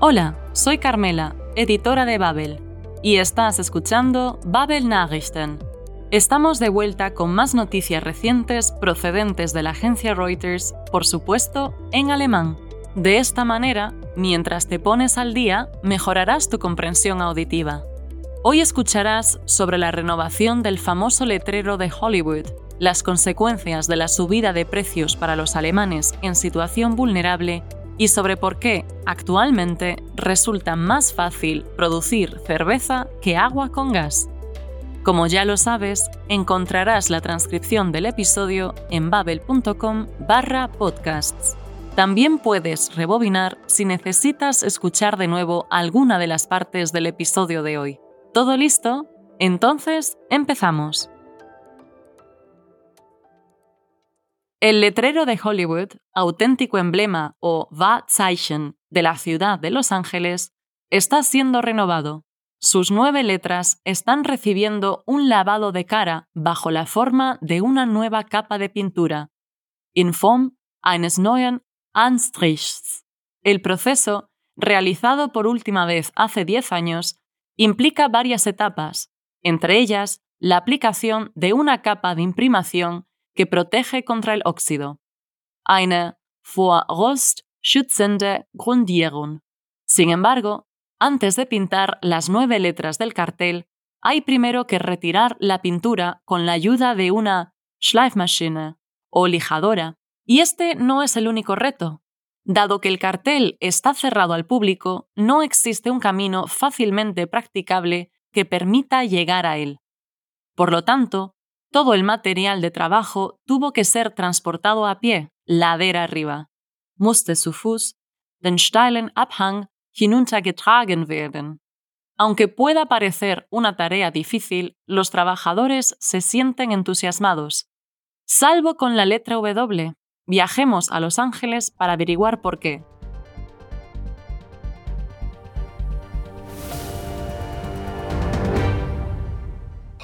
Hola, soy Carmela, editora de Babel, y estás escuchando Babel Nachrichten. Estamos de vuelta con más noticias recientes procedentes de la agencia Reuters, por supuesto, en alemán. De esta manera, mientras te pones al día, mejorarás tu comprensión auditiva. Hoy escucharás sobre la renovación del famoso letrero de Hollywood, las consecuencias de la subida de precios para los alemanes en situación vulnerable y sobre por qué actualmente resulta más fácil producir cerveza que agua con gas. Como ya lo sabes, encontrarás la transcripción del episodio en babel.com barra podcasts. También puedes rebobinar si necesitas escuchar de nuevo alguna de las partes del episodio de hoy. ¿Todo listo? Entonces, empezamos. El letrero de Hollywood, auténtico emblema o Wahrzeichen de la ciudad de Los Ángeles, está siendo renovado. Sus nueve letras están recibiendo un lavado de cara bajo la forma de una nueva capa de pintura. In Form eines neuen Anstrichs. El proceso, realizado por última vez hace 10 años, implica varias etapas, entre ellas la aplicación de una capa de imprimación que protege contra el óxido. Eine vor Rost schützende Grundierung. Sin embargo, antes de pintar las nueve letras del cartel, hay primero que retirar la pintura con la ayuda de una Schleifmaschine o lijadora. Y este no es el único reto. Dado que el cartel está cerrado al público, no existe un camino fácilmente practicable que permita llegar a él. Por lo tanto, todo el material de trabajo tuvo que ser transportado a pie, ladera arriba. Musste zu Fuß den steilen Abhang hinuntergetragen werden. Aunque pueda parecer una tarea difícil, los trabajadores se sienten entusiasmados. Salvo con la letra W. Viajemos a Los Ángeles para averiguar por qué.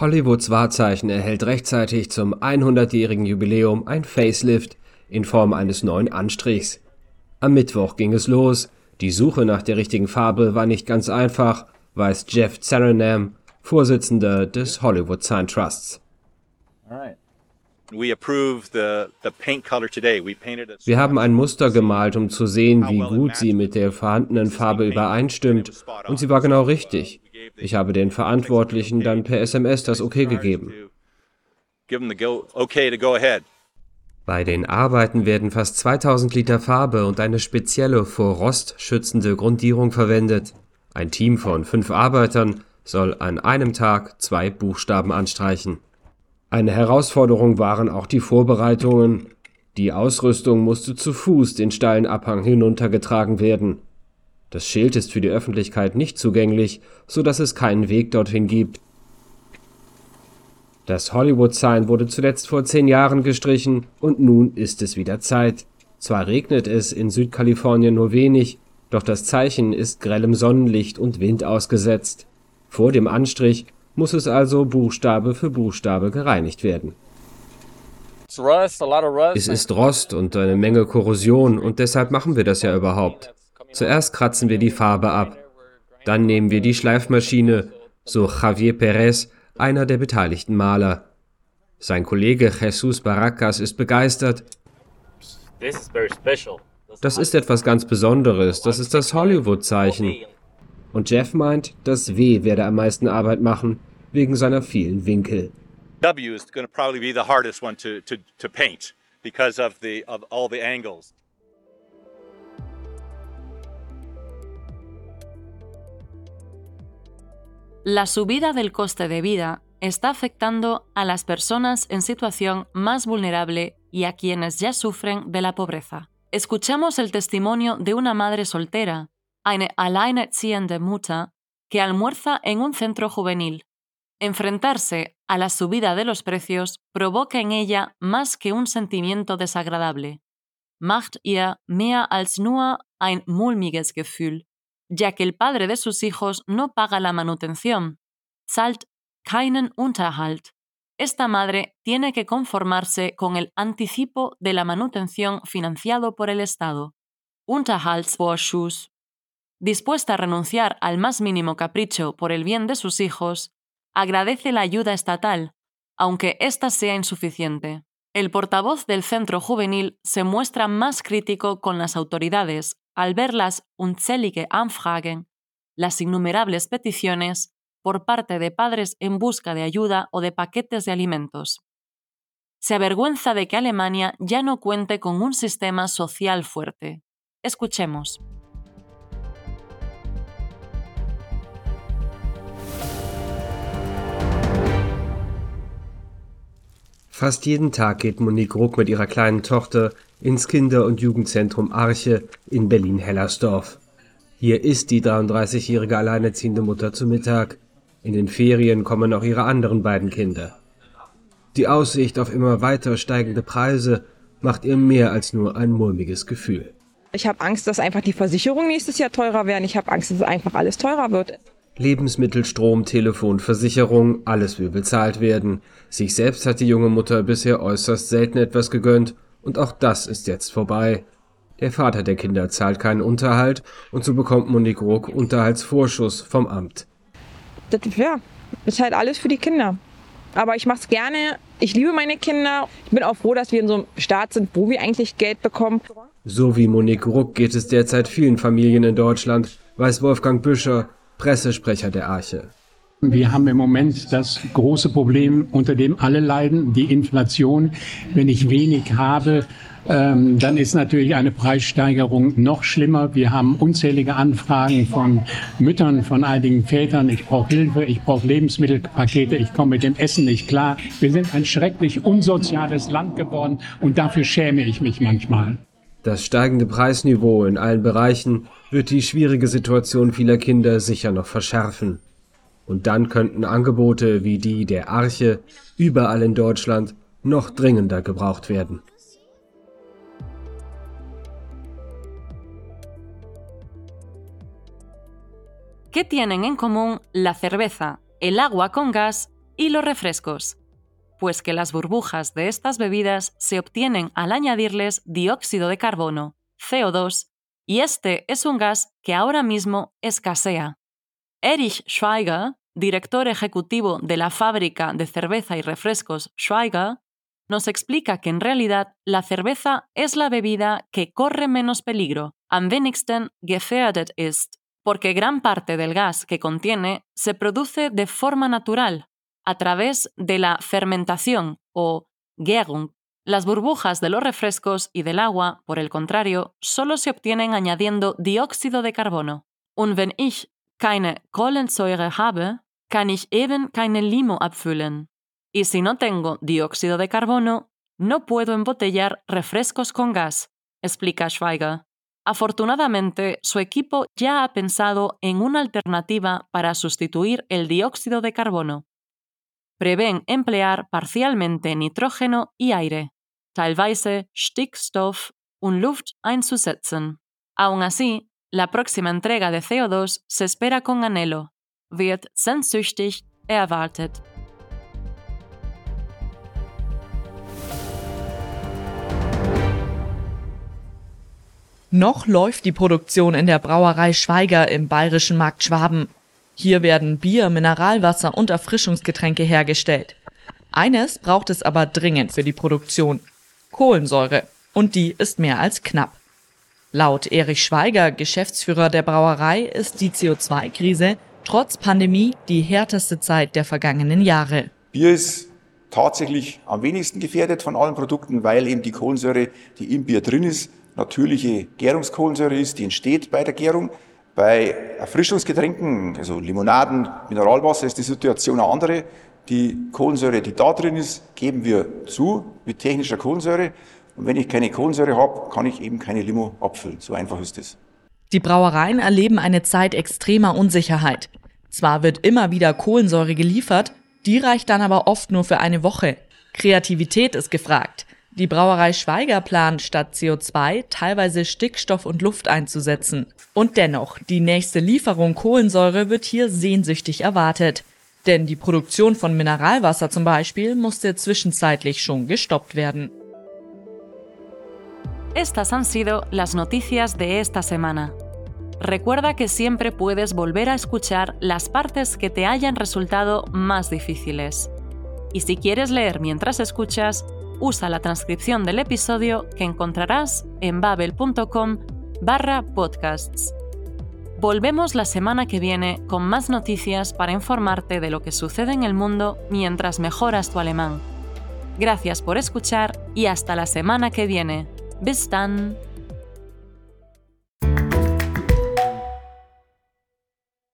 Hollywoods Wahrzeichen erhält rechtzeitig zum 100-jährigen Jubiläum ein Facelift in Form eines neuen Anstrichs. Am Mittwoch ging es los. Die Suche nach der richtigen Farbe war nicht ganz einfach, weiß Jeff Saranam, Vorsitzender des Hollywood Sign Trusts. Wir haben ein Muster gemalt, um zu sehen, wie gut sie mit der vorhandenen Farbe übereinstimmt, und sie war genau richtig. Ich habe den Verantwortlichen dann per SMS das Okay gegeben. Bei den Arbeiten werden fast 2000 Liter Farbe und eine spezielle vor Rost schützende Grundierung verwendet. Ein Team von fünf Arbeitern soll an einem Tag zwei Buchstaben anstreichen. Eine Herausforderung waren auch die Vorbereitungen. Die Ausrüstung musste zu Fuß den steilen Abhang hinuntergetragen werden. Das Schild ist für die Öffentlichkeit nicht zugänglich, so dass es keinen Weg dorthin gibt. Das Hollywood-Sign wurde zuletzt vor zehn Jahren gestrichen und nun ist es wieder Zeit. Zwar regnet es in Südkalifornien nur wenig, doch das Zeichen ist grellem Sonnenlicht und Wind ausgesetzt. Vor dem Anstrich muss es also Buchstabe für Buchstabe gereinigt werden. Es ist Rost und eine Menge Korrosion und deshalb machen wir das ja überhaupt. Zuerst kratzen wir die Farbe ab. Dann nehmen wir die Schleifmaschine, so Javier Perez, einer der beteiligten Maler. Sein Kollege Jesus Baracas ist begeistert. Das ist etwas ganz Besonderes, das ist das Hollywood-Zeichen. Und Jeff meint, das W werde am meisten Arbeit machen, wegen seiner vielen Winkel. W is going to probably be the hardest one to, to, to paint because of, the, of all the angles. La subida del coste de vida está afectando a las personas en situación más vulnerable y a quienes ya sufren de la pobreza. Escuchamos el testimonio de una madre soltera, eine alleinerziehende Mutter, que almuerza en un centro juvenil. Enfrentarse a la subida de los precios provoca en ella más que un sentimiento desagradable. Macht ihr mehr als nur ein mulmiges Gefühl ya que el padre de sus hijos no paga la manutención. Zahlt keinen Unterhalt. Esta madre tiene que conformarse con el anticipo de la manutención financiado por el Estado. Unterhaltsvorschuss. dispuesta a renunciar al más mínimo capricho por el bien de sus hijos, agradece la ayuda estatal, aunque ésta sea insuficiente. El portavoz del centro juvenil se muestra más crítico con las autoridades al ver las unzählige Anfragen, las innumerables peticiones por parte de padres en busca de ayuda o de paquetes de alimentos. Se avergüenza de que Alemania ya no cuente con un sistema social fuerte. Escuchemos. Fast jeden Tag geht Monique Ruck mit ihrer kleinen Tochter ins Kinder- und Jugendzentrum Arche in Berlin-Hellersdorf. Hier ist die 33-jährige alleinerziehende Mutter zu Mittag. In den Ferien kommen auch ihre anderen beiden Kinder. Die Aussicht auf immer weiter steigende Preise macht ihr mehr als nur ein mulmiges Gefühl. Ich habe Angst, dass einfach die Versicherungen nächstes Jahr teurer werden. Ich habe Angst, dass einfach alles teurer wird. Lebensmittel, Strom, Telefon, Versicherung, alles will bezahlt werden. Sich selbst hat die junge Mutter bisher äußerst selten etwas gegönnt, und auch das ist jetzt vorbei. Der Vater der Kinder zahlt keinen Unterhalt, und so bekommt Monique Ruck Unterhaltsvorschuss vom Amt. Das ja, ist halt alles für die Kinder. Aber ich mache es gerne. Ich liebe meine Kinder. Ich bin auch froh, dass wir in so einem Staat sind, wo wir eigentlich Geld bekommen. So wie Monique Ruck geht es derzeit vielen Familien in Deutschland, weiß Wolfgang Büscher, Pressesprecher der Arche. Wir haben im Moment das große Problem, unter dem alle leiden, die Inflation. Wenn ich wenig habe, ähm, dann ist natürlich eine Preissteigerung noch schlimmer. Wir haben unzählige Anfragen von Müttern, von einigen Vätern. Ich brauche Hilfe, ich brauche Lebensmittelpakete, ich komme mit dem Essen nicht klar. Wir sind ein schrecklich unsoziales Land geworden und dafür schäme ich mich manchmal. Das steigende Preisniveau in allen Bereichen wird die schwierige Situation vieler Kinder sicher noch verschärfen. Und dann könnten Angebote wie die der Arche überall in Deutschland noch dringender gebraucht werden. ¿Qué tienen en común la cerveza, el agua con gas y los refrescos? Pues que las burbujas de estas bebidas se obtienen al añadirles dióxido de carbono, CO2, y este es un gas que ahora mismo escasea. Erich Schweiger, director ejecutivo de la fábrica de cerveza y refrescos Schweiger, nos explica que en realidad la cerveza es la bebida que corre menos peligro, am wenigsten gefährdet ist, porque gran parte del gas que contiene se produce de forma natural, a través de la fermentación o Gärung. Las burbujas de los refrescos y del agua, por el contrario, solo se obtienen añadiendo dióxido de carbono. Und wenn ich keine Kohlensäure habe, kann ich eben keine Limo abfüllen. Y si no tengo dióxido de carbono, no puedo embotellar refrescos con gas, explica Schweiger. Afortunadamente, su equipo ya ha pensado en una alternativa para sustituir el dióxido de carbono prevén emplear parcialmente nitrógeno y aire, teilweise Stickstoff und Luft einzusetzen. Aún así, la próxima entrega de CO2 se espera con anhelo, wird sehnsüchtig erwartet. Noch läuft die Produktion in der Brauerei Schweiger im bayerischen Markt Schwaben. Hier werden Bier, Mineralwasser und Erfrischungsgetränke hergestellt. Eines braucht es aber dringend für die Produktion. Kohlensäure. Und die ist mehr als knapp. Laut Erich Schweiger, Geschäftsführer der Brauerei, ist die CO2-Krise trotz Pandemie die härteste Zeit der vergangenen Jahre. Bier ist tatsächlich am wenigsten gefährdet von allen Produkten, weil eben die Kohlensäure, die im Bier drin ist, natürliche Gärungskohlensäure ist, die entsteht bei der Gärung. Bei Erfrischungsgetränken, also Limonaden, Mineralwasser, ist die Situation eine andere. Die Kohlensäure, die da drin ist, geben wir zu mit technischer Kohlensäure. Und wenn ich keine Kohlensäure habe, kann ich eben keine Limo abfüllen. So einfach ist es. Die Brauereien erleben eine Zeit extremer Unsicherheit. Zwar wird immer wieder Kohlensäure geliefert, die reicht dann aber oft nur für eine Woche. Kreativität ist gefragt. Die Brauerei Schweiger plant statt CO2 teilweise Stickstoff und Luft einzusetzen. Und dennoch, die nächste Lieferung Kohlensäure wird hier sehnsüchtig erwartet. Denn die Produktion von Mineralwasser zum Beispiel musste zwischenzeitlich schon gestoppt werden. Estas han sido las noticias de esta semana. recuerda que siempre puedes volver a escuchar las partes que te hayan resultado más difíciles. Y si quieres leer mientras escuchas, usa la transcripción del episodio que encontrarás en babel.com barra podcasts. Volvemos la semana que viene con más noticias para informarte de lo que sucede en el mundo mientras mejoras tu alemán. Gracias por escuchar y hasta la semana que viene. Bis dann!